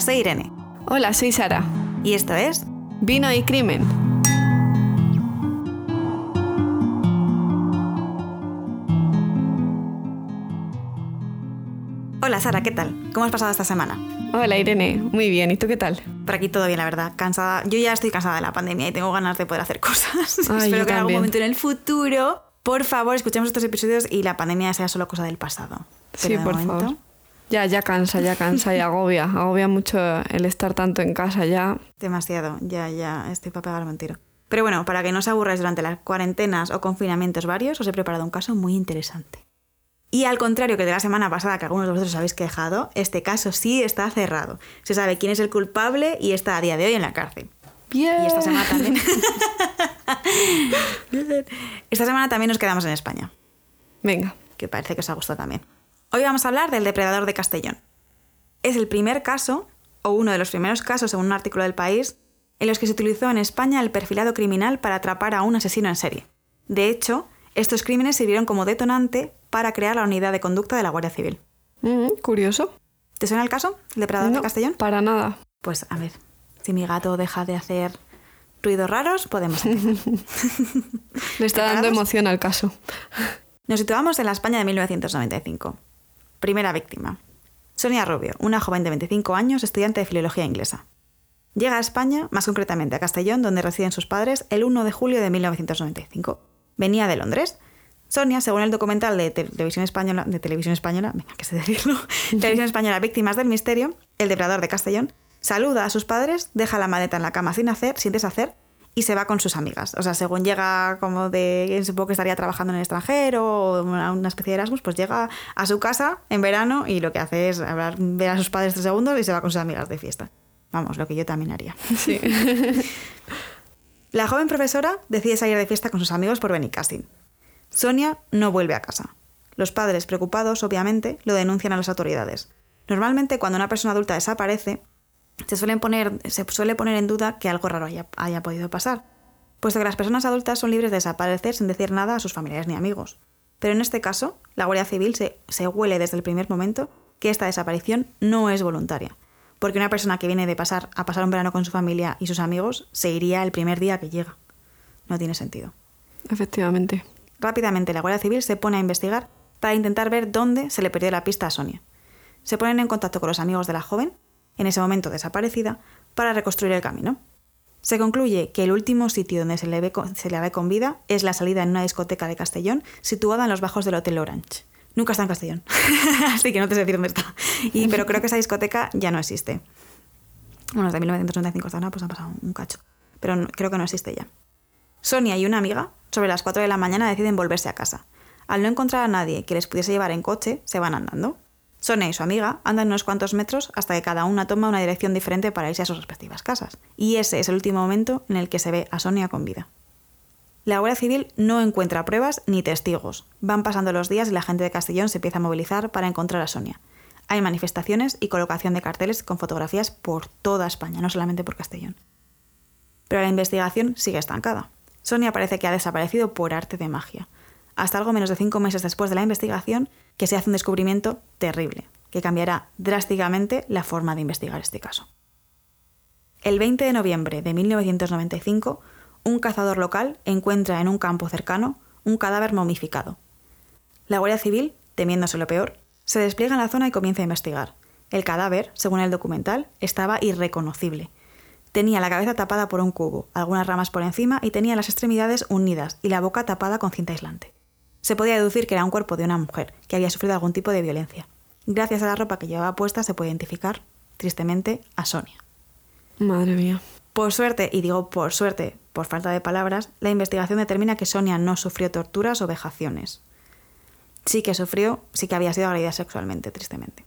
Hola, soy Irene. Hola, soy Sara. Y esto es Vino y Crimen. Hola, Sara, ¿qué tal? ¿Cómo has pasado esta semana? Hola, Irene. Muy bien. ¿Y tú qué tal? Por aquí todo bien, la verdad. Cansada. Yo ya estoy cansada de la pandemia y tengo ganas de poder hacer cosas. Ay, Espero que en algún momento en el futuro, por favor, escuchemos estos episodios y la pandemia sea solo cosa del pasado. Pero sí, de por momento, favor. Ya, ya cansa, ya cansa y agobia. Agobia mucho el estar tanto en casa ya. Demasiado. Ya, ya, estoy para pegarme un tiro. Pero bueno, para que no os aburráis durante las cuarentenas o confinamientos varios, os he preparado un caso muy interesante. Y al contrario que de la semana pasada, que algunos de vosotros os habéis quejado, este caso sí está cerrado. Se sabe quién es el culpable y está a día de hoy en la cárcel. Bien. Y esta semana también. esta semana también nos quedamos en España, Venga. que parece que os ha gustado también. Hoy vamos a hablar del depredador de Castellón. Es el primer caso, o uno de los primeros casos, según un artículo del país, en los que se utilizó en España el perfilado criminal para atrapar a un asesino en serie. De hecho, estos crímenes sirvieron como detonante para crear la unidad de conducta de la Guardia Civil. Mm, curioso. ¿Te suena el caso? ¿El depredador de Castellón? Para nada. Pues a ver, si mi gato deja de hacer ruidos raros, podemos. Le está dando emoción al caso. Nos situamos en la España de 1995. Primera víctima. Sonia Rubio, una joven de 25 años, estudiante de filología inglesa. Llega a España, más concretamente a Castellón, donde residen sus padres, el 1 de julio de 1995. Venía de Londres. Sonia, según el documental de televisión española, de televisión española, venga, que televisión española Víctimas del Misterio, el depredador de Castellón, saluda a sus padres, deja la maleta en la cama sin hacer, sin deshacer, y se va con sus amigas. O sea, según llega como de, supongo que estaría trabajando en el extranjero o una, una especie de Erasmus, pues llega a su casa en verano y lo que hace es hablar, ver a sus padres tres segundos y se va con sus amigas de fiesta. Vamos, lo que yo también haría. Sí. La joven profesora decide salir de fiesta con sus amigos por Benicassin. Sonia no vuelve a casa. Los padres, preocupados, obviamente, lo denuncian a las autoridades. Normalmente, cuando una persona adulta desaparece, se, suelen poner, se suele poner en duda que algo raro haya, haya podido pasar, puesto que las personas adultas son libres de desaparecer sin decir nada a sus familiares ni amigos. Pero en este caso, la Guardia Civil se, se huele desde el primer momento que esta desaparición no es voluntaria, porque una persona que viene de pasar a pasar un verano con su familia y sus amigos se iría el primer día que llega. No tiene sentido. Efectivamente. Rápidamente la Guardia Civil se pone a investigar para intentar ver dónde se le perdió la pista a Sonia. Se ponen en contacto con los amigos de la joven, en ese momento desaparecida, para reconstruir el camino. Se concluye que el último sitio donde se le, ve con, vida es la salida en una discoteca de Castellón situada en los bajos del Hotel Orange. Nunca está en Castellón, así que no te sé decir dónde está. Y, pero creo que esa discoteca ya no existe. Bueno, desde 1995 hasta ahora pues ha pasado un cacho, pero creo que no existe ya. Sonia y una amiga, sobre las 4 de la mañana, deciden volverse a casa. Al no encontrar a nadie que les pudiese llevar en coche, se van andando. Sonia y su amiga andan unos cuantos metros hasta que cada una toma una dirección diferente para irse a sus respectivas casas. Y ese es el último momento en el que se ve a Sonia con vida. La Guardia Civil no encuentra pruebas ni testigos. Van pasando los días y la gente de Castellón se empieza a movilizar para encontrar a Sonia. Hay manifestaciones y colocación de carteles con fotografías por toda España, no solamente por Castellón. Pero la investigación sigue estancada. Sonia parece que ha desaparecido por arte de magia. Hasta algo menos de cinco meses después de la investigación, que se hace un descubrimiento terrible, que cambiará drásticamente la forma de investigar este caso. El 20 de noviembre de 1995, un cazador local encuentra en un campo cercano un cadáver momificado. La Guardia Civil, temiéndose lo peor, se despliega en la zona y comienza a investigar. El cadáver, según el documental, estaba irreconocible. Tenía la cabeza tapada por un cubo, algunas ramas por encima y tenía las extremidades unidas y la boca tapada con cinta aislante. Se podía deducir que era un cuerpo de una mujer que había sufrido algún tipo de violencia. Gracias a la ropa que llevaba puesta se puede identificar, tristemente, a Sonia. Madre mía. Por suerte, y digo por suerte, por falta de palabras, la investigación determina que Sonia no sufrió torturas o vejaciones. Sí que sufrió, sí que había sido agredida sexualmente, tristemente.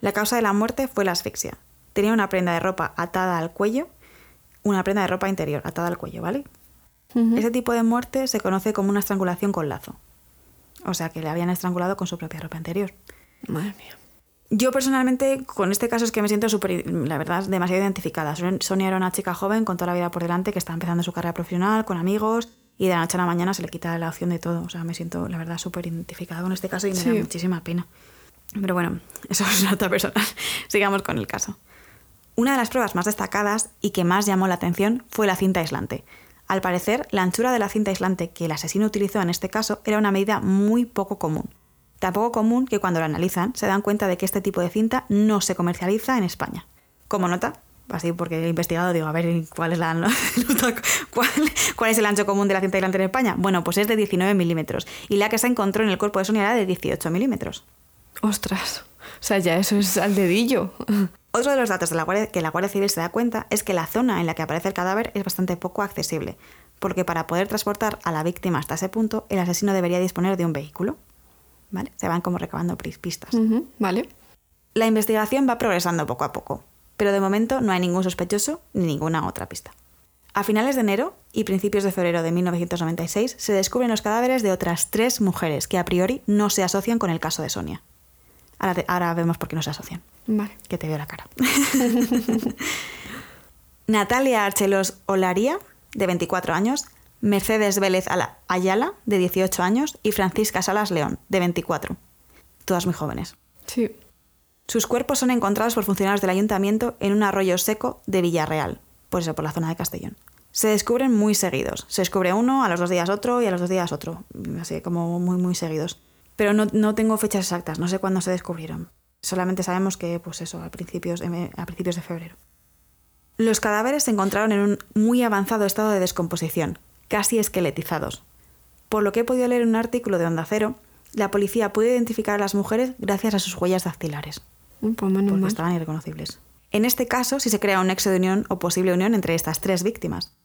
La causa de la muerte fue la asfixia. Tenía una prenda de ropa atada al cuello, una prenda de ropa interior atada al cuello, ¿vale? Ese tipo de muerte se conoce como una estrangulación con lazo. O sea, que le habían estrangulado con su propia ropa interior. Madre mía. Yo personalmente, con este caso es que me siento súper, la verdad, demasiado identificada. Son- Sonia era una chica joven con toda la vida por delante que está empezando su carrera profesional, con amigos, y de la noche a la mañana se le quita la opción de todo. O sea, me siento, la verdad, súper identificada con este caso y me da Sí. muchísima pena. Pero bueno, eso es otra persona. Sigamos con el caso. Una de las pruebas más destacadas y que más llamó la atención fue la cinta aislante. Al parecer, la anchura de la cinta aislante que el asesino utilizó en este caso era una medida muy poco común. Tan poco común que cuando la analizan se dan cuenta de que este tipo de cinta no se comercializa en España. Como nota, así porque he investigado, digo, a ver cuál es, la, cuál es el ancho común de la cinta aislante en España. Bueno, pues es de 19 milímetros y la que se encontró en el cuerpo de Sonia era de 18 milímetros. Ostras, o sea, ya eso es al dedillo. Otro de los datos de la Guardia, que la Guardia Civil se da cuenta es que la zona en la que aparece el cadáver es bastante poco accesible, porque para poder transportar a la víctima hasta ese punto, el asesino debería disponer de un vehículo. ¿Vale? Se van como recabando pistas. vale. La investigación va progresando poco a poco, pero de momento no hay ningún sospechoso ni ninguna otra pista. A finales de enero y principios de febrero de 1996 se descubren los cadáveres de otras tres mujeres que a priori no se asocian con el caso de Sonia. Ahora, vemos por qué no se asocian. Vale. Que te veo la cara. Natalia Archelos Olaría, de 24 años, Mercedes Vélez Ayala, de 18 años, y Francisca Salas León, de 24. Todas muy jóvenes. Sí. Sus cuerpos son encontrados por funcionarios del ayuntamiento en un arroyo seco de Villarreal, por eso, por la zona de Castellón. Se descubren muy seguidos. Se descubre uno, a los dos días otro y a los dos días otro. Así como muy, muy seguidos pero no, tengo fechas exactas, no sé cuándo se descubrieron. Solamente sabemos que, pues eso, a principios, a principios de febrero. Los cadáveres se encontraron en un muy avanzado estado de descomposición, casi esqueletizados. Por lo que he podido leer en un artículo de Onda Cero, la policía pudo identificar a las mujeres gracias a sus huellas dactilares. Pues porque estaban irreconocibles. En este caso, si se crea un nexo de unión o posible unión entre estas tres víctimas.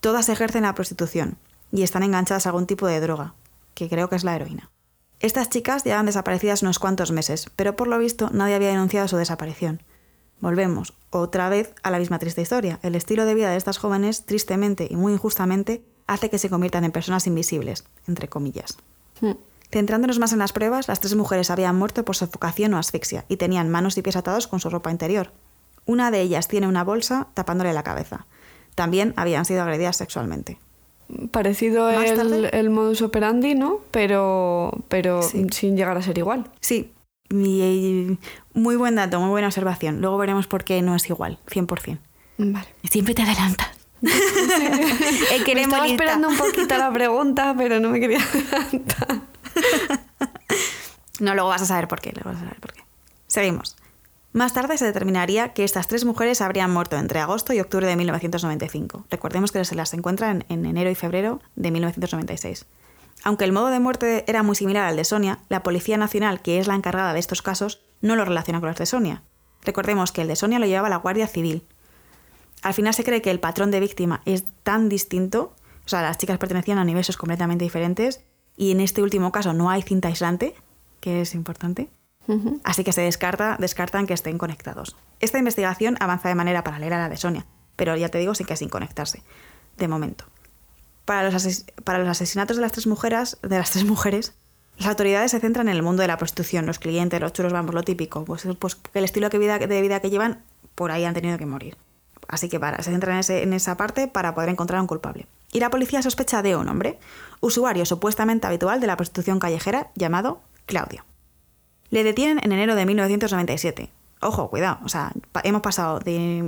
Todas ejercen la prostitución y están enganchadas a algún tipo de droga, que creo que es la heroína. Estas chicas llevan desaparecidas unos cuantos meses, pero por lo visto nadie había denunciado su desaparición. Volvemos, otra vez, a la misma triste historia. El estilo de vida de estas jóvenes, tristemente y muy injustamente, hace que se conviertan en personas invisibles, entre comillas. Hmm. Centrándonos más en las pruebas, las tres mujeres habían muerto por sofocación o asfixia y tenían manos y pies atados con su ropa interior. Una de ellas tiene una bolsa tapándole la cabeza. También habían sido agredidas sexualmente parecido el, el, modus operandi, ¿no? Pero, pero sin llegar a ser igual. Sí, muy buen dato, muy buena observación. Luego veremos por qué no es igual, 100%. Vale. Siempre te adelantas. me estaba esperando un poquito la pregunta, pero no me quería adelantar. no, luego vas a saber por qué. Luego vas a saber por qué. Seguimos. Más tarde se determinaría que estas tres mujeres habrían muerto entre agosto y octubre de 1995. Recordemos que se las encuentra en, enero y febrero de 1996. Aunque el modo de muerte era muy similar al de Sonia, la Policía Nacional, que es la encargada de estos casos, no lo relaciona con los de Sonia. Recordemos que el de Sonia lo llevaba la Guardia Civil. Al final se cree que el patrón de víctima es tan distinto, o sea, las chicas pertenecían a universos completamente diferentes, y en este último caso no hay cinta aislante, que es importante. Así que se descarta, descartan que estén conectados. Esta investigación avanza de manera paralela a la de Sonia, pero ya te digo, sin que sin conectarse, de momento. Para los, para los asesinatos de las tres mujeres, de las tres mujeres, las autoridades se centran en el mundo de la prostitución, los clientes, los chulos, vamos, lo típico, pues, pues el estilo de vida, de vida que llevan, por ahí han tenido que morir. Así que se centran en, en esa parte para poder encontrar a un culpable. Y la policía sospecha de un hombre, usuario supuestamente habitual de la prostitución callejera, llamado Claudio. Le detienen en enero de 1997. Ojo, cuidado, o sea, hemos pasado de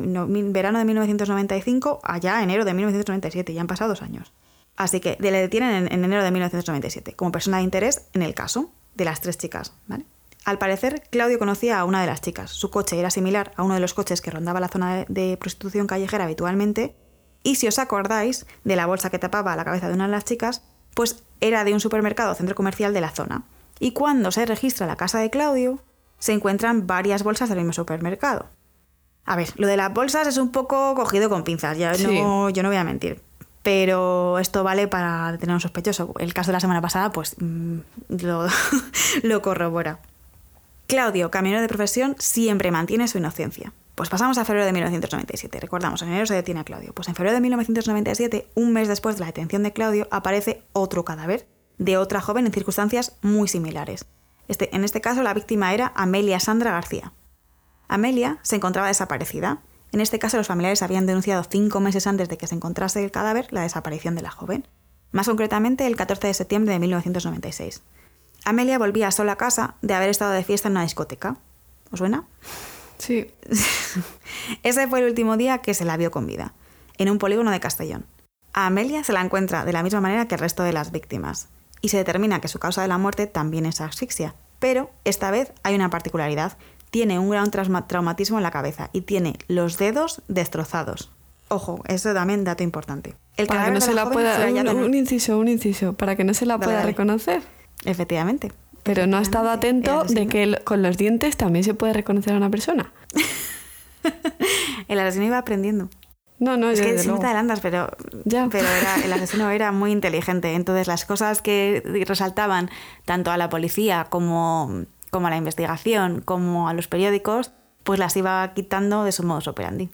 verano de 1995 allá enero de 1997, ya han pasado dos años. Así que le detienen en, enero de 1997 como persona de interés en el caso de las tres chicas. Al parecer, Claudio conocía a una de las chicas. Su coche era similar a uno de los coches que rondaba la zona de prostitución callejera habitualmente. Y si os acordáis de la bolsa que tapaba la cabeza de una de las chicas, pues era de un supermercado o centro comercial de la zona y cuando se registra la casa de Claudio, se encuentran varias bolsas del mismo supermercado. A ver, lo de las bolsas es un poco cogido con pinzas, ya no, yo no voy a mentir. Pero esto vale para detener a un sospechoso. El caso de la semana pasada, pues mm, lo, lo corrobora. Claudio, camionero de profesión, siempre mantiene su inocencia. Pues pasamos a febrero de 1997. Recordamos, en enero se detiene a Claudio. Pues en febrero de 1997, un mes después de la detención de Claudio, aparece otro cadáver de otra joven en circunstancias muy similares. Este, en este caso, la víctima era Amelia Sandra García. Amelia se encontraba desaparecida. En este caso, los familiares habían denunciado cinco meses antes de que se encontrase el cadáver la desaparición de la joven. Más concretamente, el 14 de septiembre de 1996. Amelia volvía sola a casa de haber estado de fiesta en una discoteca. ¿Os suena? Sí. Ese fue el último día que se la vio con vida, en un polígono de Castellón. A Amelia se la encuentra de la misma manera que el resto de las víctimas, y se determina que su causa de la muerte también es asfixia. Pero esta vez hay una particularidad. Tiene un gran traumatismo en la cabeza y tiene los dedos destrozados. Ojo, eso también dato importante. El para que no se la, pueda... Un, inciso, un inciso. Para que no se la pueda reconocer. Efectivamente. Pero no ha estado atento de que con los dientes también se puede reconocer a una persona. el asesino iba aprendiendo. No, no, es que sin te adelantas, pero, pero el asesino era muy inteligente. Entonces las cosas que resaltaban tanto a la policía como, como a la investigación, como a los periódicos, pues las iba quitando de su modus operandi.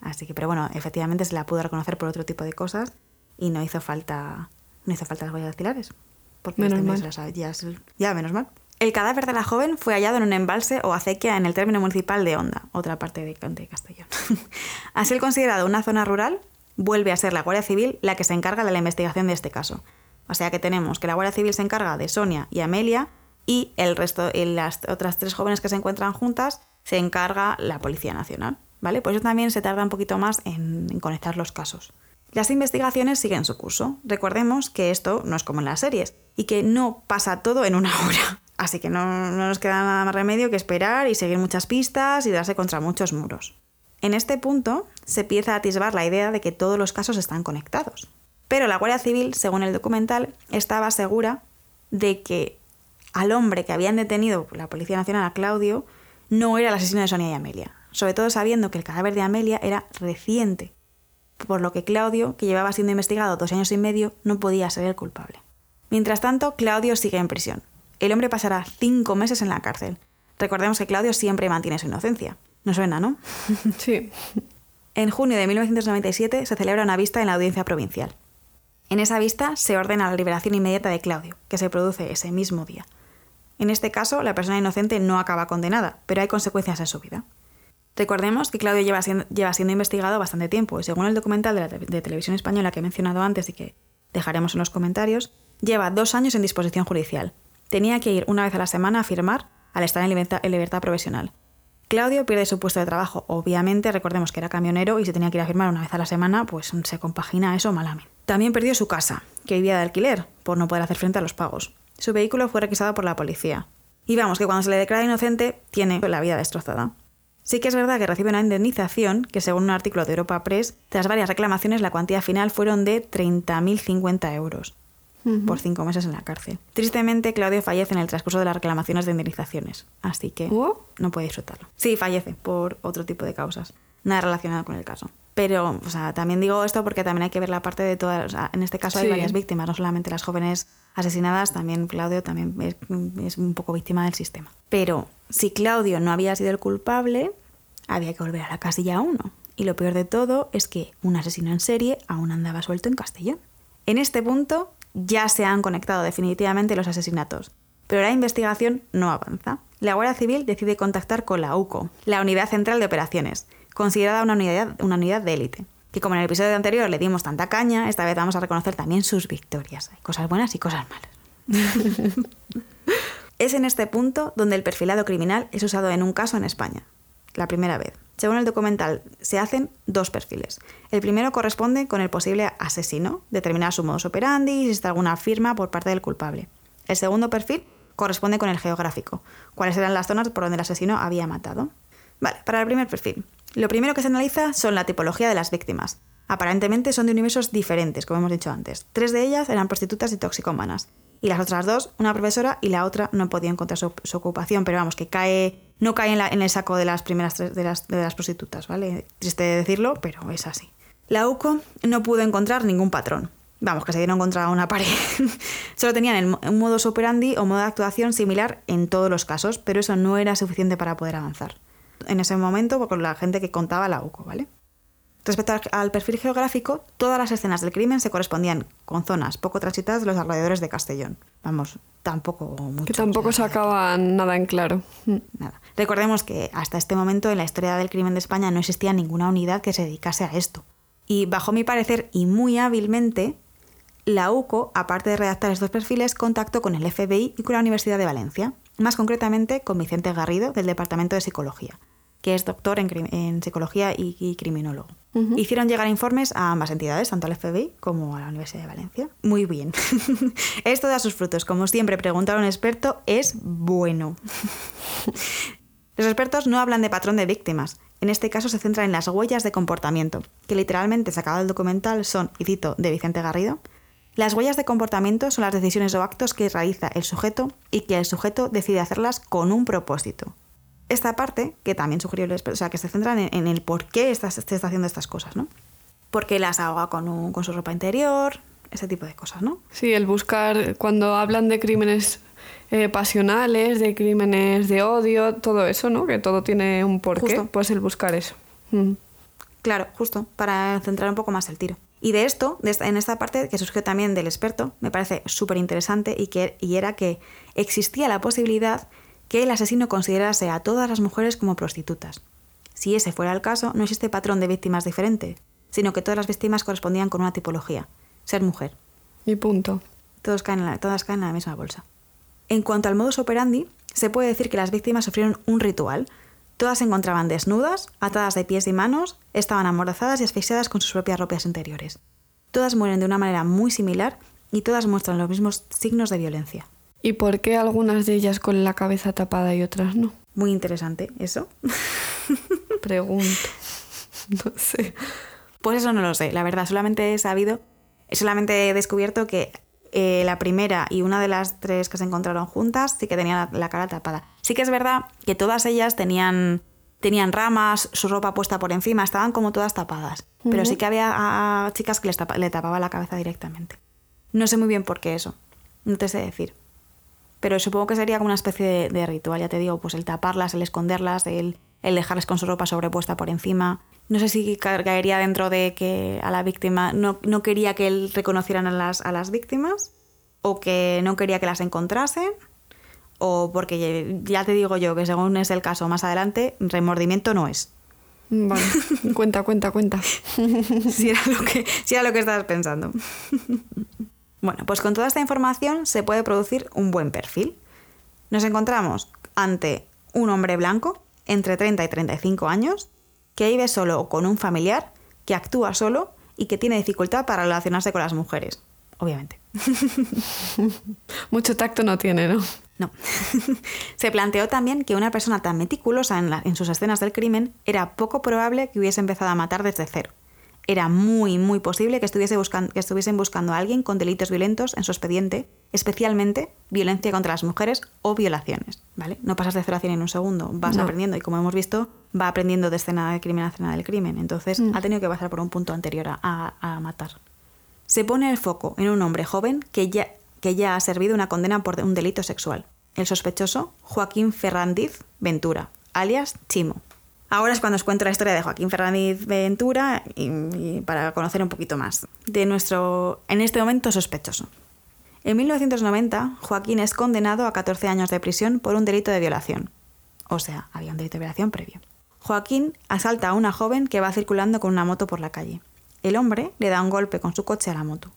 Así que, pero bueno, efectivamente se la pudo reconocer por otro tipo de cosas y no hizo falta, no hizo falta las huellas dactilares. Porque menos este mal. ya, ya, menos mal. El cadáver de la joven fue hallado en un embalse o acequia en el término municipal de Honda, otra parte de, de Castellón. Así el considerado una zona rural, vuelve a ser la Guardia Civil la que se encarga de la investigación de este caso. O sea que tenemos que la Guardia Civil se encarga de Sonia y Amelia y el resto, y las otras tres jóvenes que se encuentran juntas, se encarga la Policía Nacional. ¿Vale? Por eso también se tarda un poquito más en, en conectar los casos. Las investigaciones siguen su curso. Recordemos que esto no es como en las series y que no pasa todo en una hora. Así que no, nos queda nada más remedio que esperar y seguir muchas pistas y darse contra muchos muros. En este punto se empieza a atisbar la idea de que todos los casos están conectados. Pero la Guardia Civil, según el documental, estaba segura de que al hombre que habían detenido la Policía Nacional, a Claudio, no era el asesino de Sonia y Amelia. Sobre todo sabiendo que el cadáver de Amelia era reciente, por lo que Claudio, que llevaba siendo investigado dos años y medio, no podía ser el culpable. Mientras tanto, Claudio sigue en prisión, el hombre pasará cinco meses en la cárcel. Recordemos que Claudio siempre mantiene su inocencia. ¿No suena, no? Sí. En junio de 1997 se celebra una vista en la audiencia provincial. En esa vista se ordena la liberación inmediata de Claudio, que se produce ese mismo día. En este caso, la persona inocente no acaba condenada, pero hay consecuencias en su vida. Recordemos que Claudio lleva siendo, investigado bastante tiempo y según el documental de, la de televisión española que he mencionado antes y que dejaremos en los comentarios, lleva dos años en disposición judicial, Tenía que ir una vez a la semana a firmar al estar en libertad, profesional. Claudio pierde su puesto de trabajo. Obviamente, recordemos que era camionero y si tenía que ir a firmar una vez a la semana, pues se compagina eso malamente. También perdió su casa, que vivía de alquiler, por no poder hacer frente a los pagos. Su vehículo fue requisado por la policía. Y vamos, que cuando se le declara inocente, tiene la vida destrozada. Sí que es verdad que recibe una indemnización, que según un artículo de Europa Press, tras varias reclamaciones la cuantía final fueron de 30.050 euros por cinco meses en la cárcel. Tristemente, Claudio fallece en el transcurso de las reclamaciones de indemnizaciones, así que ¿Oh? no puede disfrutarlo. Sí, fallece por otro tipo de causas, nada relacionado con el caso. Pero, o sea, también digo esto porque también hay que ver la parte de todas. en este caso hay varias víctimas, no solamente las jóvenes asesinadas, también Claudio también es, es un poco víctima del sistema. Pero si Claudio no había sido el culpable, había que volver a la casilla 1. Y lo peor de todo es que un asesino en serie aún andaba suelto en Castellón. En este punto, ya se han conectado definitivamente los asesinatos, pero la investigación no avanza. La Guardia Civil decide contactar con la UCO, la Unidad Central de Operaciones, considerada una unidad, una unidad de élite. Que como en el episodio anterior le dimos tanta caña, esta vez vamos a reconocer también sus victorias. Hay cosas buenas y cosas malas. es en este punto donde el perfilado criminal es usado en un caso en España, la primera vez. Según el documental, se hacen dos perfiles. El primero corresponde con el posible asesino, determinar su modus operandi y si está alguna firma por parte del culpable. El segundo perfil corresponde con el geográfico, cuáles eran las zonas por donde el asesino había matado. Vale, para el primer perfil. Lo primero que se analiza son la tipología de las víctimas. Aparentemente son de universos diferentes, como hemos dicho antes. Tres de ellas eran prostitutas y toxicómanas. Y las otras dos, una profesora y la otra no podía encontrar su, ocupación, pero vamos, que cae, no cae en, el saco de las primeras de las, de las prostitutas, ¿vale? Triste decirlo, pero es así. La UCO no pudo encontrar ningún patrón. Vamos, que se dieron contra una pared. Solo tenían un modus operandi o modo de actuación similar en todos los casos, pero eso no era suficiente para poder avanzar. En ese momento, con la gente que contaba la UCO, ¿vale? Respecto al perfil geográfico, todas las escenas del crimen se correspondían con zonas poco transitadas de los alrededores de Castellón. Vamos, tampoco mucho. Que tampoco sacaban nada en claro. Mm. Nada. Recordemos que hasta este momento en la historia del crimen de España no existía ninguna unidad que se dedicase a esto. Y bajo mi parecer, y muy hábilmente, la UCO, aparte de redactar estos perfiles, contactó con el FBI y con la Universidad de Valencia, más concretamente con Vicente Garrido, del Departamento de Psicología. Que es doctor en, psicología y, criminólogo. Hicieron llegar informes a ambas entidades, tanto al FBI como a la Universidad de Valencia. Muy bien. Esto da sus frutos. Como siempre, preguntar a un experto es bueno. Los expertos no hablan de patrón de víctimas. En este caso se centran en las huellas de comportamiento, que literalmente sacado del documental son, y cito, de Vicente Garrido, las huellas de comportamiento son las decisiones o actos que realiza el sujeto y que el sujeto decide hacerlas con un propósito esta parte, que también sugirió el o sea, que se centran en, el por qué está, se está haciendo estas cosas, ¿no? Porque las ahoga con, con su ropa interior, ese tipo de cosas, ¿no? Sí, el buscar, cuando hablan de crímenes eh, pasionales, de crímenes de odio, todo eso, ¿no? Que todo tiene un porqué, pues el buscar eso. Mm. Claro, justo, para centrar un poco más el tiro. Y de esto, en esta parte que surgió también del experto, me parece súper interesante y, que, y era que existía la posibilidad que el asesino considerase a todas las mujeres como prostitutas. Si ese fuera el caso, no existe patrón de víctimas diferente, sino que todas las víctimas correspondían con una tipología, ser mujer. Y punto. Todos caen todas caen en la misma bolsa. En cuanto al modus operandi, se puede decir que las víctimas sufrieron un ritual. Todas se encontraban desnudas, atadas de pies y manos, estaban amordazadas y asfixiadas con sus propias ropas interiores. Todas mueren de una manera muy similar y todas muestran los mismos signos de violencia. ¿Y por qué algunas de ellas con la cabeza tapada y otras no? Muy interesante, ¿eso? Pregunto. No sé. Pues eso no lo sé, la verdad, solamente he sabido, solamente he descubierto que eh, la primera y una de las tres que se encontraron juntas sí que tenían la, cara tapada. Sí que es verdad que todas ellas tenían, tenían ramas, su ropa puesta por encima, estaban como todas tapadas. Pero sí que había chicas que les le tapaban la cabeza directamente. No sé muy bien por qué eso, no te sé decir. Pero supongo que sería como una especie de, ritual, ya te digo, pues el taparlas, el esconderlas, el, dejarles con su ropa sobrepuesta por encima. No sé si caería dentro de que a la víctima no, quería que él reconocieran a las, a las víctimas o que no quería que las encontrasen o porque ya te digo yo que según es el caso más adelante, remordimiento no es. Vale, cuenta, cuenta, cuenta. si, era lo que, si era lo que estabas pensando. Bueno, pues con toda esta información se puede producir un buen perfil. Nos encontramos ante un hombre blanco, entre 30 y 35 años, que vive solo o con un familiar, que actúa solo y que tiene dificultad para relacionarse con las mujeres, obviamente. Mucho tacto no tiene, ¿no? No. Se planteó también que una persona tan meticulosa en, en sus escenas del crimen era poco probable que hubiese empezado a matar desde cero era muy, muy posible que, estuviese buscando, que estuviesen buscando a alguien con delitos violentos en su expediente, especialmente violencia contra las mujeres o violaciones. ¿vale? No pasas de cero a 100 en un segundo, vas aprendiendo y como hemos visto, va aprendiendo de escena del crimen a escena del crimen. Entonces mm. ha tenido que pasar por un punto anterior a, matar. Se pone el foco en un hombre joven que ya, que ya ha servido una condena por un delito sexual. El sospechoso, Joaquín Ferrandiz Ventura, alias Chimo. Ahora es cuando os cuento la historia de Joaquín Fernández Ventura y, para conocer un poquito más de nuestro, en este momento, sospechoso. En 1990, Joaquín es condenado a 14 años de prisión por un delito de violación. O sea, había un delito de violación previo. Joaquín asalta a una joven que va circulando con una moto por la calle. El hombre le da un golpe con su coche a la moto.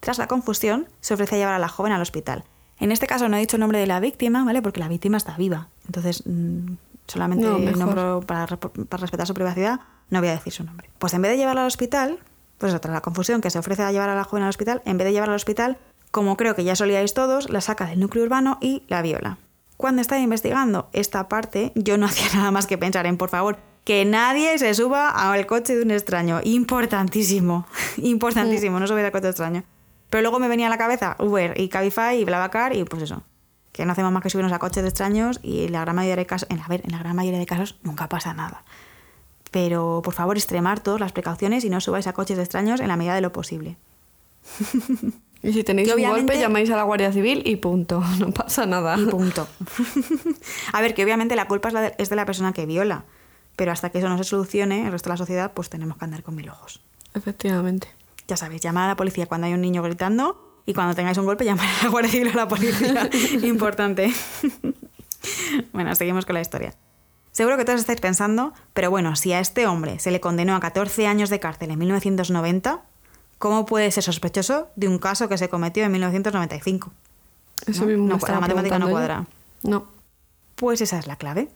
Tras la confusión, se ofrece a llevar a la joven al hospital. En este caso no he dicho el nombre de la víctima, ¿vale? Porque la víctima está viva. Entonces, mm, solamente no, para, respetar su privacidad, no voy a decir su nombre. Pues en vez de llevarla al hospital, pues otra la confusión que se ofrece a llevar a la joven al hospital, en vez de llevarla al hospital, como creo que ya solíais todos, la saca del núcleo urbano y la viola. Cuando estaba investigando esta parte, yo no hacía nada más que pensar en, por favor, que nadie se suba al coche de un extraño. Importantísimo, importantísimo, no subir al coche de extraño. Pero luego me venía a la cabeza Uber y Cabify y BlaBlaCar y pues eso que no hacemos más que subirnos a coches de extraños y en la gran mayoría de casos, en, ver, en la gran mayoría de casos nunca pasa nada. Pero por favor extremar todas las precauciones y no subáis a coches de extraños en la medida de lo posible. Y si tenéis un golpe, llamáis a la Guardia Civil y punto, no pasa nada. Y punto. a ver, que obviamente la culpa es, de, es de la persona que viola, pero hasta que eso no se solucione, el resto de la sociedad, pues tenemos que andar con mil ojos. Efectivamente. Ya sabéis, llamar a la policía cuando hay un niño gritando y cuando tengáis un golpe llamar a la Guardia Civil o a la policía. Importante. bueno, seguimos con la historia. Seguro que todos estáis pensando, pero bueno, si a este hombre se le condenó a 14 años de cárcel en 1990, ¿cómo puede ser sospechoso de un caso que se cometió en 1995? Eso mismo no, la matemática no cuadra. No. Pues esa es la clave.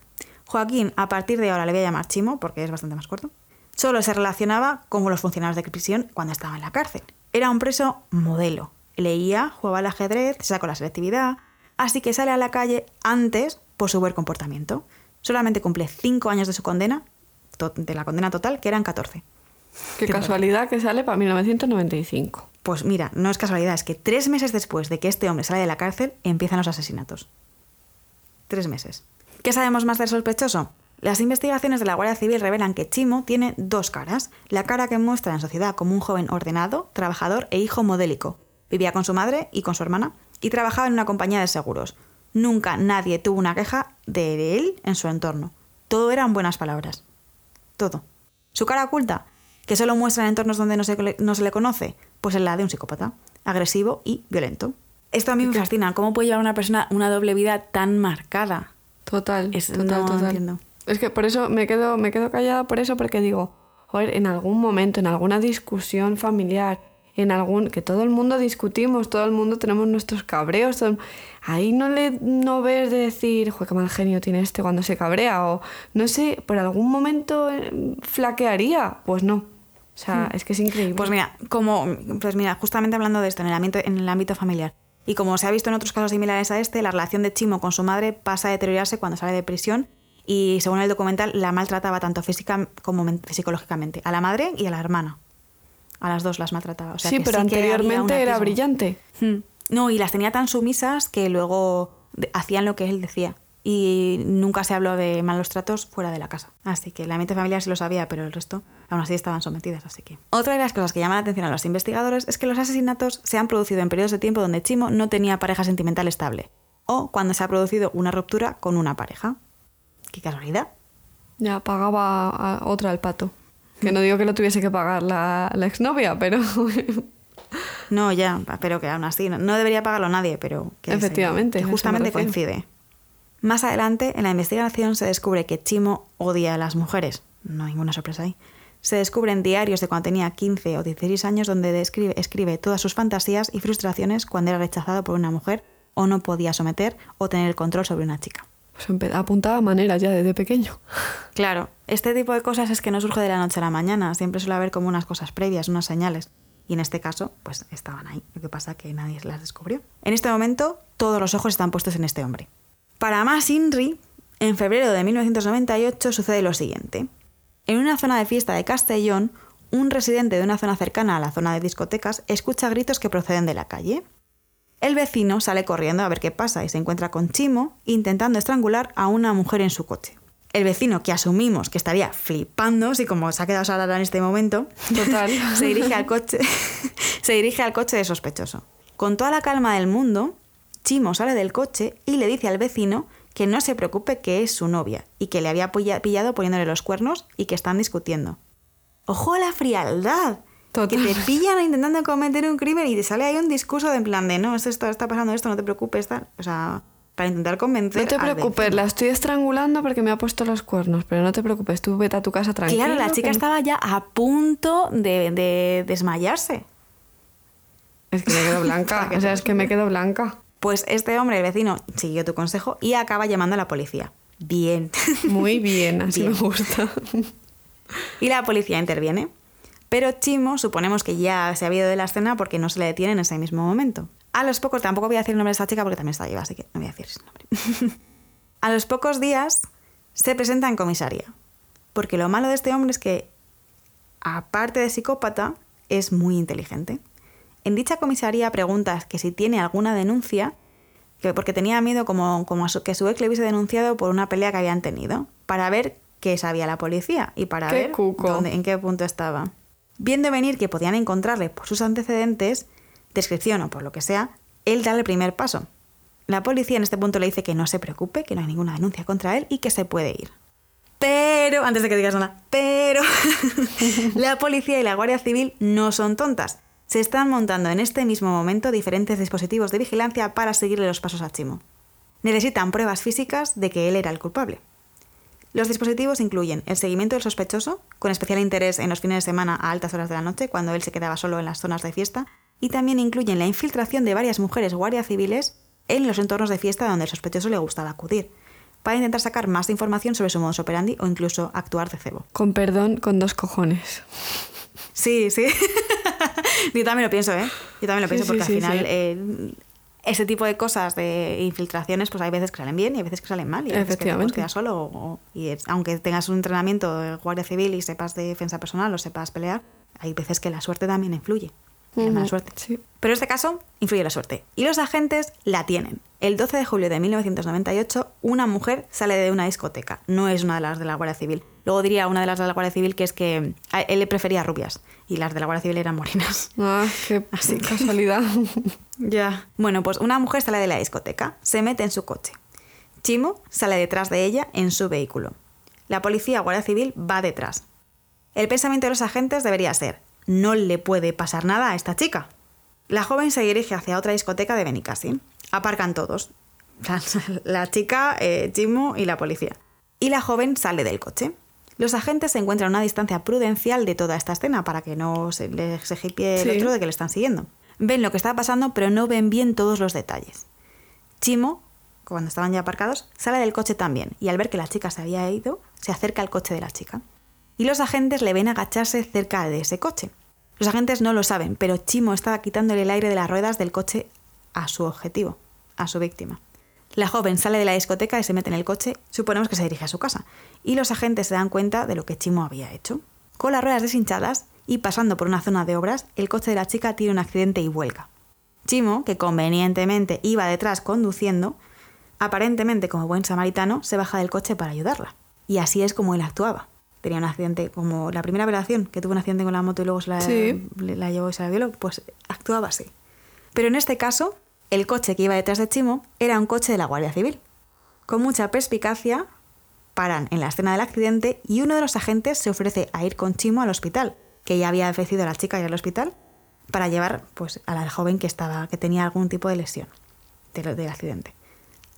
Joaquín, a partir de ahora le voy a llamar Chimo porque es bastante más corto, solo se relacionaba con los funcionarios de prisión cuando estaba en la cárcel. Era un preso modelo. Leía, jugaba al ajedrez, se sacó la selectividad, así que sale a la calle antes por su buen comportamiento. Solamente cumple 5 años de su condena, de la condena total, que eran 14. Qué, casualidad que sale para 1995. Pues mira, no es casualidad, es que tres meses después de que este hombre sale de la cárcel, empiezan los asesinatos. Tres meses. ¿Qué sabemos más del sospechoso? Las investigaciones de la Guardia Civil revelan que Chimo tiene dos caras. La cara que muestra en sociedad como un joven ordenado, trabajador e hijo modélico. Vivía con su madre y con su hermana y trabajaba en una compañía de seguros. Nunca nadie tuvo una queja de él en su entorno. Todo eran buenas palabras. Todo. Su cara oculta, que solo muestra en entornos donde no se, no se le conoce, pues es la de un psicópata, agresivo y violento. Esto a mí me fascina. ¿Cómo puede llevar una persona una doble vida tan marcada? Total, total, total. Es que por eso me quedo, me quedo callada por eso, porque digo, joder, en algún momento, en alguna discusión familiar, en algún que todo el mundo discutimos, todo el mundo tenemos nuestros cabreos, ahí no le no ves de decir, joder, qué mal genio tiene este cuando se cabrea o no sé, por algún momento eh, flaquearía, pues no. O sea, hmm. es que es increíble. Pues mira, como pues mira, justamente hablando de esto en el ámbito en el ámbito familiar. Y como se ha visto en otros casos similares a este, la relación de Chimo con su madre pasa a deteriorarse cuando sale de prisión y según el documental la maltrataba tanto física como psicológicamente, a la madre y a la hermana. A las dos las maltrataba. sí, pero anteriormente era brillante. Hmm. No, y las tenía tan sumisas que luego hacían lo que él decía. Y nunca se habló de malos tratos fuera de la casa. Así que la mente familiar sí lo sabía, pero el resto aún así estaban sometidas. Así que. Otra de las cosas que llaman la atención a los investigadores es que los asesinatos se han producido en periodos de tiempo donde Chimo no tenía pareja sentimental estable. O cuando se ha producido una ruptura con una pareja. Qué casualidad. Ya pagaba a otra al pato. Que no digo que lo tuviese que pagar la, la exnovia, pero. no, ya, pero que aún así no, debería pagarlo nadie, pero que efectivamente. justamente coincide. Más adelante, en la investigación se descubre que Chimo odia a las mujeres. No hay ninguna sorpresa ahí. Se descubren diarios de cuando tenía 15 o 16 años donde describe, escribe todas sus fantasías y frustraciones cuando era rechazado por una mujer o no podía someter o tener el control sobre una chica. Apuntaba maneras ya desde pequeño. Claro, este tipo de cosas es que no surge de la noche a la mañana, siempre suele haber como unas cosas previas, unas señales. Y en este caso, pues estaban ahí. Lo que pasa es que nadie las descubrió. En este momento, todos los ojos están puestos en este hombre. Para más Inri, en febrero de 1998 sucede lo siguiente. En una zona de fiesta de Castellón, un residente de una zona cercana a la zona de discotecas escucha gritos que proceden de la calle. El vecino sale corriendo a ver qué pasa y se encuentra con Chimo intentando estrangular a una mujer en su coche. El vecino, que asumimos que estaría flipando, si como se ha quedado sola en este momento, Total. se, dirige al coche, se dirige al coche de sospechoso. Con toda la calma del mundo, Chimo sale del coche y le dice al vecino que no se preocupe que es su novia y que le había pillado poniéndole los cuernos y que están discutiendo. ¡Ojo a la frialdad! Que te pillan intentando cometer un crimen y te sale ahí un discurso de en plan de no, esto está pasando esto, no te preocupes, tal. O sea, para intentar convencer. No te preocupes, la estoy estrangulando porque me ha puesto los cuernos, pero no te preocupes, tú vete a tu casa tranquila. Claro, la chica estaba ya a punto de, desmayarse. Es que me quedo blanca, o sea, es que me quedo blanca. Pues este hombre, el vecino, siguió tu consejo y acaba llamando a la policía. Bien. Muy bien, así me gusta. Y la policía interviene. Pero Chimo suponemos que ya se ha ido de la escena porque no se le detiene en ese mismo momento. A los pocos, tampoco voy a decir el nombre de esta chica porque también está viva, así que no voy a decir ese nombre. a los pocos días se presenta en comisaría. Porque lo malo de este hombre es que, aparte de psicópata, es muy inteligente. En dicha comisaría preguntas que si tiene alguna denuncia, que porque tenía miedo como, como que su ex le hubiese denunciado por una pelea que habían tenido, para ver qué sabía la policía y para ver dónde, en qué punto estaba. Viendo venir que podían encontrarle por sus antecedentes, descripción o por lo que sea, él da el primer paso. La policía en este punto le dice que no se preocupe, que no hay ninguna denuncia contra él y que se puede ir. Pero, antes de que digas nada, pero la policía y la Guardia Civil no son tontas. Se están montando en este mismo momento diferentes dispositivos de vigilancia para seguirle los pasos a Chimo. Necesitan pruebas físicas de que él era el culpable. Los dispositivos incluyen el seguimiento del sospechoso, con especial interés en los fines de semana a altas horas de la noche, cuando él se quedaba solo en las zonas de fiesta, y también incluyen la infiltración de varias mujeres guardias civiles en los entornos de fiesta donde el sospechoso le gustaba acudir. para intentar sacar más información sobre su modus operandi o incluso actuar de cebo. Con perdón, con dos cojones. Sí, sí. Yo también lo pienso, ¿eh? Yo también lo pienso porque al final eh, ese tipo de cosas, de infiltraciones, pues hay veces que salen bien y hay veces que salen mal. Y hay veces que te solo. y aunque tengas un entrenamiento de guardia civil y sepas de defensa personal o sepas pelear, hay veces que la suerte también influye. Suerte. Pero en este caso, influye la suerte. Y los agentes la tienen. El 12 de julio de 1998, una mujer sale de una discoteca. No es una de las de la Guardia Civil. Luego diría una de las de la Guardia Civil que es que él le prefería rubias y las de la Guardia Civil eran morenas. Ah, qué Así casualidad. ya. Bueno, pues una mujer sale de la discoteca, se mete en su coche. Chimo sale detrás de ella en su vehículo. La policía Guardia Civil va detrás. El pensamiento de los agentes debería ser, no le puede pasar nada a esta chica. La joven se dirige hacia otra discoteca de Benicassim aparcan todos. La, chica, eh, Jimo y la policía. Y la joven sale del coche. Los agentes se encuentran a una distancia prudencial de toda esta escena para que no se les pie el otro de que le están siguiendo. Ven lo que está pasando, pero no ven bien todos los detalles. Chimo, cuando estaban ya aparcados, sale del coche también y al ver que la chica se había ido, se acerca al coche de la chica. Y los agentes le ven agacharse cerca de ese coche. Los agentes no lo saben, pero Chimo estaba quitándole el aire de las ruedas del coche a su objetivo, a su víctima. La joven sale de la discoteca y se mete en el coche, suponemos que se dirige a su casa, y los agentes se dan cuenta de lo que Chimo había hecho. Con las ruedas deshinchadas y pasando por una zona de obras, el coche de la chica tiene un accidente y vuelca. Chimo, que convenientemente iba detrás conduciendo, aparentemente como buen samaritano, se baja del coche para ayudarla. Y así es como él actuaba. Tenía un accidente, como la primera operación, que tuvo un accidente con la moto y luego se la, la llevó y se la violó, pues actuaba así. Pero en este caso, el coche que iba detrás de Chimo era un coche de la Guardia Civil. Con mucha perspicacia, paran en la escena del accidente y uno de los agentes se ofrece a ir con Chimo al hospital, que ya había ofrecido a la chica ir al hospital, para llevar pues, a la joven que, estaba, que tenía algún tipo de lesión del, accidente.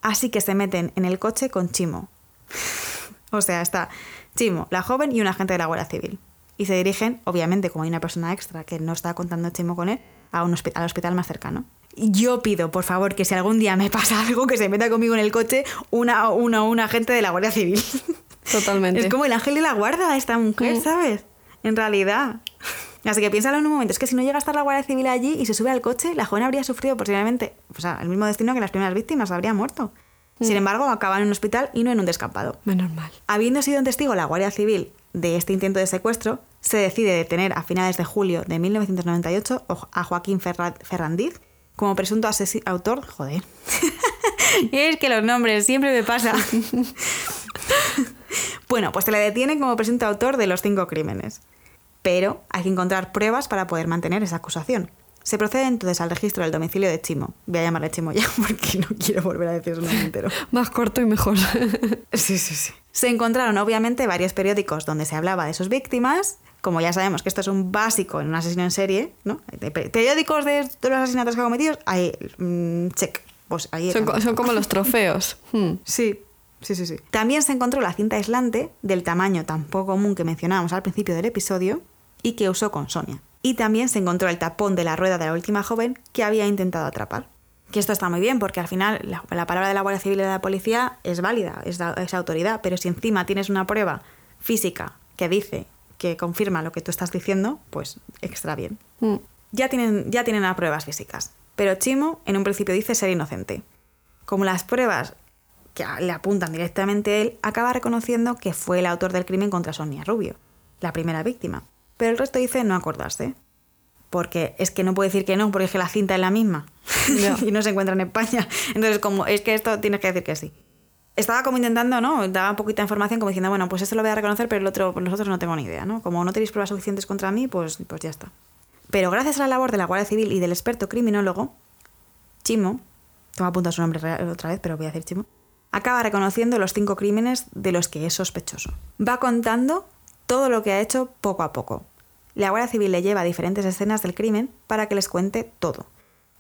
Así que se meten en el coche con Chimo. o sea, está Chimo, la joven y un agente de la Guardia Civil. Y se dirigen, obviamente, como hay una persona extra que no está contando Chimo con él, a un al hospital más cercano. Yo pido, por favor, que si algún día me pasa algo, que se meta conmigo en el coche una, una, una agente de la Guardia Civil. Totalmente. Es como el ángel y la guarda esta mujer, mm. ¿sabes? En realidad. Así que piénsalo en un momento, es que si no llega a estar la Guardia Civil allí y se sube al coche, la joven habría sufrido posiblemente o sea, el mismo destino que las primeras víctimas, habría muerto. Mm. Sin embargo, acaba en un hospital y no en un descampado. Menos mal. Habiendo sido un testigo la Guardia Civil de este intento de secuestro, se decide detener a finales de julio de 1998 a Joaquín Ferrandiz como presunto autor. Joder. es que los nombres siempre me pasa. bueno, pues se le detiene como presunto autor de los cinco crímenes. Pero hay que encontrar pruebas para poder mantener esa acusación. Se procede entonces al registro del domicilio de Chimo. Voy a llamarle Chimo ya porque no quiero volver a decir su nombre entero. Más corto y mejor. sí, sí, sí. Se encontraron obviamente varios periódicos donde se hablaba de sus víctimas. Como ya sabemos que esto es un básico en un asesino en serie, ¿no? Periódicos de todos los asesinatos que ha cometido, ahí, mm, check. Pues ahí son, como los trofeos. Hmm. Sí, Sí, sí, sí. También se encontró la cinta aislante del tamaño tan poco común que mencionábamos al principio del episodio y que usó con Sonia y también se encontró el tapón de la rueda de la última joven que había intentado atrapar. Que esto está muy bien porque al final la, palabra de la Guardia Civil y de la policía es válida, es, autoridad, pero si encima tienes una prueba física que dice, que confirma lo que tú estás diciendo, pues extra bien. Mm. Ya, tienen, ya tienen las pruebas físicas, pero Chimo en un principio dice ser inocente. Como las pruebas que le apuntan directamente a él, acaba reconociendo que fue el autor del crimen contra Sonia Rubio, la primera víctima. Pero el resto dice no acordarse. Porque es que no puede decir que no, porque es que la cinta es la misma y no se encuentra en España. Entonces, como es que esto tienes que decir que sí. Estaba como intentando, ¿no? Daba poquita información como diciendo, bueno, pues esto lo voy a reconocer, pero el otro, los otros no tengo ni idea, ¿no? Como no tenéis pruebas suficientes contra mí, pues, pues ya está. Pero gracias a la labor de la Guardia Civil y del experto criminólogo, Chimo, toma apunta su nombre otra vez, pero voy a decir Chimo, acaba reconociendo los cinco crímenes de los que es sospechoso. Va contando todo lo que ha hecho poco a poco. La Guardia Civil le lleva a diferentes escenas del crimen para que les cuente todo.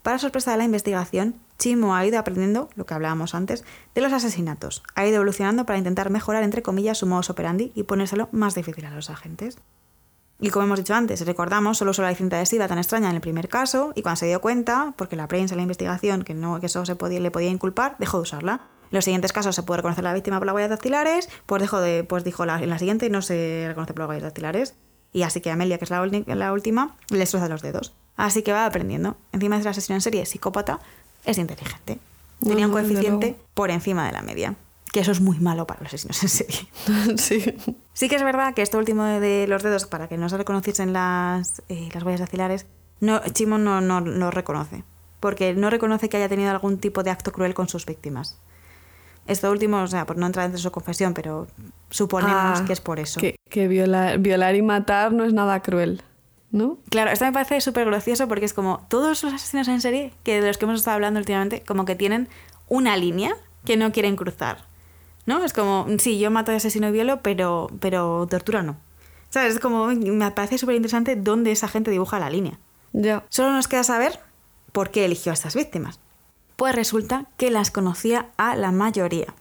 Para sorpresa de la investigación, Chimo ha ido aprendiendo, lo que hablábamos antes, de los asesinatos. Ha ido evolucionando para intentar mejorar, entre comillas, su modus operandi y ponérselo más difícil a los agentes. Y como hemos dicho antes, recordamos, solo usó la cinta adhesiva tan extraña en el primer caso y cuando se dio cuenta, porque la prensa, la investigación, que, no, que eso se podía, le podía inculpar, dejó de usarla. Los siguientes casos se puede reconocer la víctima por las huellas dactilares, pues, dejó de, pues dijo la, en la siguiente no se reconoce por las huellas dactilares. Y así que Amelia, que es la, la última, le destroza los dedos. Así que va aprendiendo. Encima de ser asesino en serie psicópata, es inteligente. Tenía un coeficiente por encima de la media. Que eso es muy malo para los asesinos en serie. sí. Sí que es verdad que esto último de los dedos, para que no se reconociesen las, eh, las huellas dactilares, no, Chimo no, no, no reconoce. Porque no reconoce que haya tenido algún tipo de acto cruel con sus víctimas. Esto último, o sea, por no entrar dentro de su confesión, pero suponemos Ah, que es por eso. Que, que violar, violar y matar no es nada cruel, ¿no? Claro, esto me parece súper gracioso porque es como todos los asesinos en serie que de los que hemos estado hablando últimamente, como que tienen una línea que no quieren cruzar. ¿No? Es como, sí, yo mato a asesino y violo, pero, pero tortura no. ¿Sabes? Es como, me parece súper interesante dónde esa gente dibuja la línea. Ya. Solo nos queda saber por qué eligió a estas víctimas. Pues resulta que las conocía a la mayoría.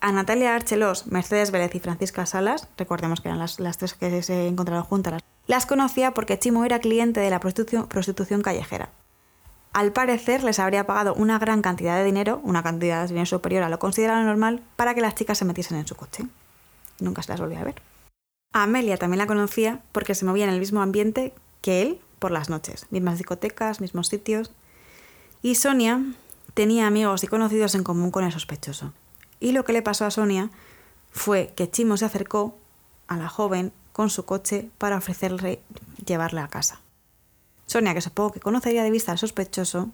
A Natalia Archelos, Mercedes Vélez y Francisca Salas, recordemos que eran las, tres que se encontraron juntas, las conocía porque Chimo era cliente de la prostitución, callejera. Al parecer les habría pagado una gran cantidad de dinero, una cantidad de dinero superior a lo considerado normal, para que las chicas se metiesen en su coche. Nunca se las volvió a ver. Amelia también la conocía porque se movía en el mismo ambiente que él por las noches, mismas discotecas, mismos sitios. Y Sonia tenía amigos y conocidos en común con el sospechoso. Y lo que le pasó a Sonia fue que Chimo se acercó a la joven con su coche para ofrecerle llevarla a casa. Sonia, que supongo que conocería de vista al sospechoso,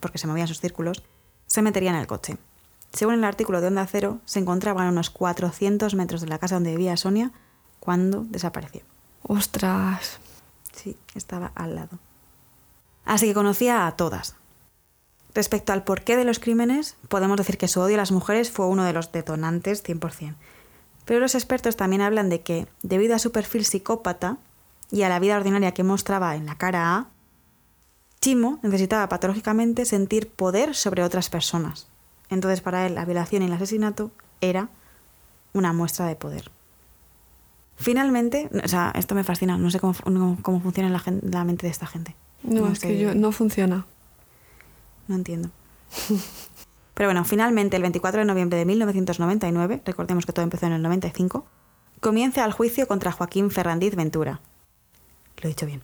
porque se movía en sus círculos, se metería en el coche. Según el artículo de Onda Cero, se encontraban a unos 400 metros de la casa donde vivía Sonia cuando desapareció. Ostras. Sí, estaba al lado. Así que conocía a todas. Respecto al porqué de los crímenes, podemos decir que su odio a las mujeres fue uno de los detonantes 100%. Pero los expertos también hablan de que, debido a su perfil psicópata y a la vida ordinaria que mostraba en la cara A, Chimo necesitaba patológicamente sentir poder sobre otras personas. Entonces para él la violación y el asesinato era una muestra de poder. Finalmente, o sea, esto me fascina, no sé cómo, cómo- funciona la, mente de esta gente. No, es sé, que yo no funciona. No entiendo. Pero bueno, finalmente, el 24 de noviembre de 1999, recordemos que todo empezó en el 95, comienza el juicio contra Joaquín Ferrandiz Ventura. Lo he dicho bien.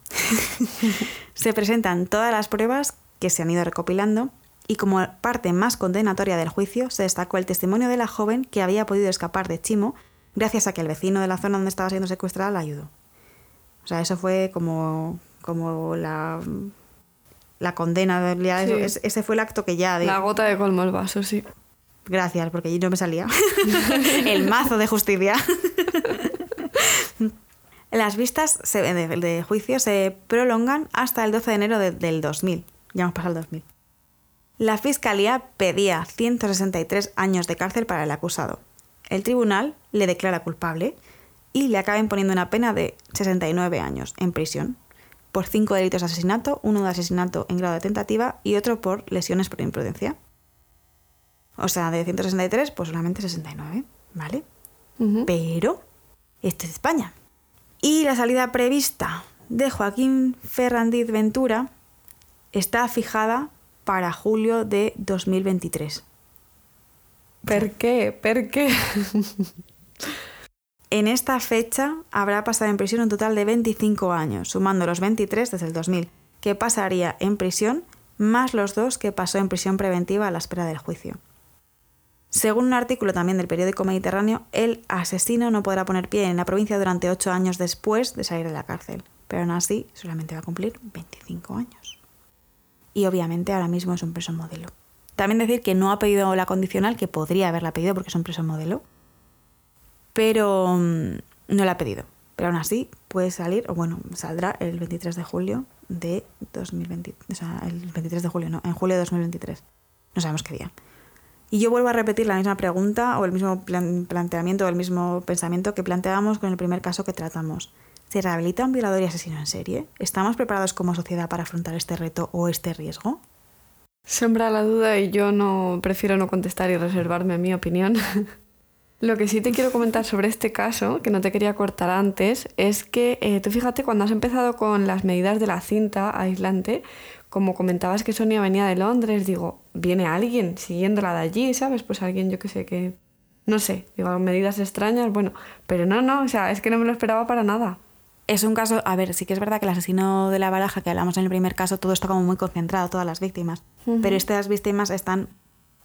se presentan todas las pruebas que se han ido recopilando y como parte más condenatoria del juicio se destacó el testimonio de la joven que había podido escapar de Chimo gracias a que el vecino de la zona donde estaba siendo secuestrada la ayudó. O sea, eso fue como, como la, la condena. de- ya Sí. eso- es- ese fue el acto que ya... de- La gota de colmo el vaso, sí. Gracias, porque yo no me salía. el mazo de justicia. Las vistas se- de, de juicio se prolongan hasta el 12 de enero de- del 2000. Ya hemos pasado el 2000. La fiscalía pedía 163 años de cárcel para el acusado. El tribunal le declara culpable y le acaba imponiendo una pena de 69 años en prisión por cinco delitos de asesinato, uno de asesinato en grado de tentativa y otro por lesiones por imprudencia. O sea, de 163, pues solamente 69, ¿vale? Ujú. Pero esto es España. Y la salida prevista de Joaquín Ferrandiz Ventura está fijada para julio de 2023. ¿Per qué? ¿Per qué? En esta fecha habrá pasado en prisión un total de 25 años, sumando los 23 desde el 2000, que pasaría en prisión, más los dos que pasó en prisión preventiva a la espera del juicio. Según un artículo también del periódico Mediterráneo, el asesino no podrá poner pie en la provincia durante 8 años después de salir de la cárcel, pero aún así solamente va a cumplir 25 años. Y obviamente ahora mismo es un preso modelo. También decir que no ha pedido la condicional, que podría haberla pedido porque es un preso modelo, pero mm, no la ha pedido. Pero aún así puede salir, o bueno, saldrá el 23 de julio de 2020, o sea, el 23 de julio, no, en julio de 2023. No sabemos qué día. Y yo vuelvo a repetir la misma pregunta o el mismo plan- planteamiento o el mismo pensamiento que planteábamos con el primer caso que tratamos. ¿Se rehabilita un violador y asesino en serie? ¿Estamos preparados como sociedad para afrontar este reto o este riesgo? Sembra la duda y yo no prefiero no contestar y reservarme mi opinión. Lo que sí te quiero comentar sobre este caso, que no te quería cortar antes, es que eh, tú fíjate cuando has empezado con las medidas de la cinta aislante, como comentabas que Sonia venía de Londres, digo, viene alguien siguiéndola de allí, ¿sabes? Pues alguien, yo que sé, que... No sé, digo, medidas extrañas, bueno, pero no, no, o sea, es que no me lo esperaba para nada. Es un caso, a ver, sí que es verdad que el asesino de la baraja que hablamos en el primer caso, todo está como muy concentrado, todas las víctimas. Pero estas víctimas están,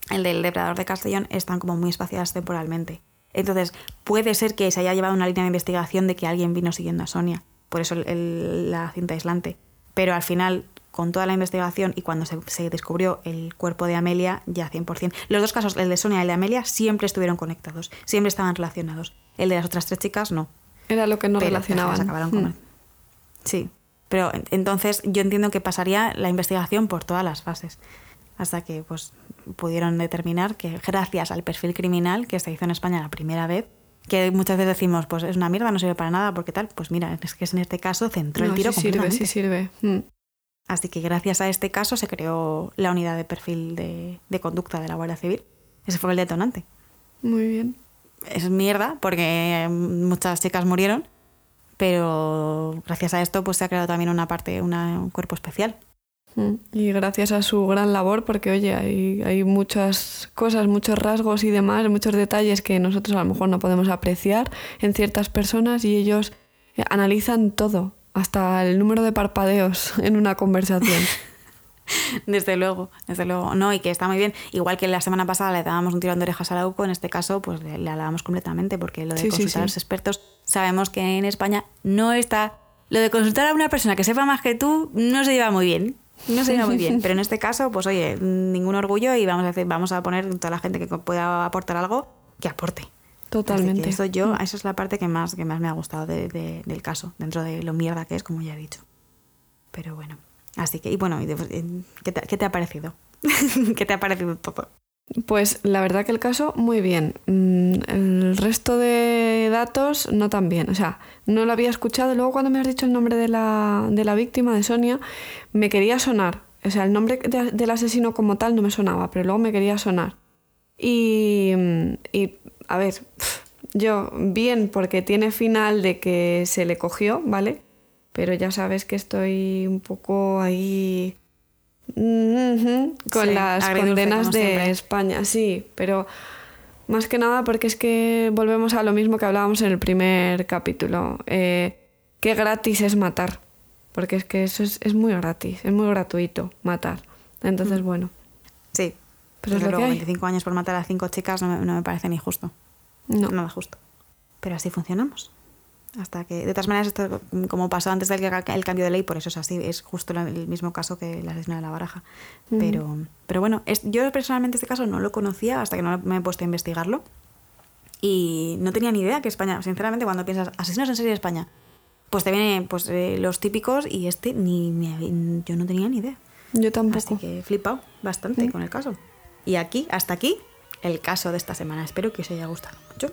el del depredador de Castellón, están como muy espaciadas temporalmente. Entonces, puede ser que se haya llevado una línea de investigación de que alguien vino siguiendo a Sonia, por eso la cinta aislante. Pero al final, con toda la investigación y cuando se, descubrió el cuerpo de Amelia, ya 100%. Los dos casos, el de Sonia y el de Amelia, siempre estuvieron conectados, siempre estaban relacionados. El de las otras tres chicas, no. Era lo que no relacionaban. Mm. Sí, pero entonces yo entiendo que pasaría la investigación por todas las fases, hasta que pues pudieron determinar que gracias al perfil criminal que se hizo en España la primera vez, que muchas veces decimos, pues es una mierda, no sirve para nada, porque tal, pues mira, es que en este caso centró el tiro sí sirve, sí sirve. Mm. Así que gracias a este caso se creó la unidad de perfil de, de conducta de la Guardia Civil. Ese fue el detonante. Muy bien es mierda porque muchas chicas murieron, pero gracias a esto pues se ha creado también una parte, un cuerpo especial. Y gracias a su gran labor, porque oye, hay, hay muchas cosas, muchos rasgos y demás, muchos detalles que nosotros a lo mejor no podemos apreciar en ciertas personas y ellos analizan todo, hasta el número de parpadeos en una conversación. desde luego, desde luego. No, y que está muy bien. Igual que la semana pasada le dábamos un tirón de orejas a la UCO, en este caso, pues le, le hablábamos completamente, porque lo de consultar a los expertos, sabemos que en España no está. Lo de consultar a una persona que sepa más que tú no se lleva muy bien. No se muy bien. Pero en este caso, pues oye, ningún orgullo y vamos a, hacer, vamos a poner toda la gente que pueda aportar algo que aporte. Totalmente. eso yo, mm. eso es la parte que más, que más me ha gustado del caso, dentro de lo mierda que es, como ya he dicho. Pero bueno. Así que, y bueno, ¿qué te, ha parecido? ¿Qué te ha parecido todo? Pues la verdad que el caso, muy bien. Mm, el resto de datos, no tan bien. O sea, no lo había escuchado. Luego cuando me has dicho el nombre de la, de la víctima, de Sonia, me quería sonar. O sea, el nombre del asesino como tal no me sonaba, pero luego me quería sonar. Y, y a ver, yo bien porque tiene final de que se le cogió, ¿vale? pero ya sabes que estoy un poco ahí con las condenas de España, sí, pero más que nada porque es que volvemos a lo mismo que hablábamos en el primer capítulo. Eh, qué gratis es matar, porque es que eso es, muy gratis, es muy gratuito matar. Entonces, mm. bueno. Sí, pero es luego 25 años por matar a cinco chicas no me, no me parece ni justo. No. Nada justo. Pero así funcionamos. Hasta que, de todas maneras, esto, como pasó antes del el cambio de ley, por eso es así, es justo el mismo caso que la asesina de la baraja. Pero, pero bueno, yo personalmente este caso no lo conocía hasta que no me he puesto a investigarlo. Y no tenía ni idea que España, sinceramente, cuando piensas asesinos en serie de España, pues te vienen pues, eh, los típicos y este ni, yo no tenía ni idea. Yo tampoco. Así que he flipado bastante con el caso. Y aquí, hasta aquí, el caso de esta semana. Espero que os haya gustado mucho.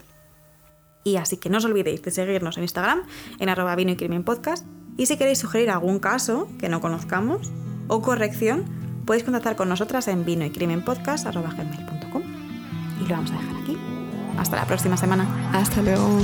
Y así que no os olvidéis de seguirnos en Instagram, en arroba vino y crimen podcast. Y si queréis sugerir algún caso que no conozcamos o corrección, podéis contactar con nosotras en vino y crimen podcast Y lo vamos a dejar aquí. Hasta la próxima semana. Hasta luego.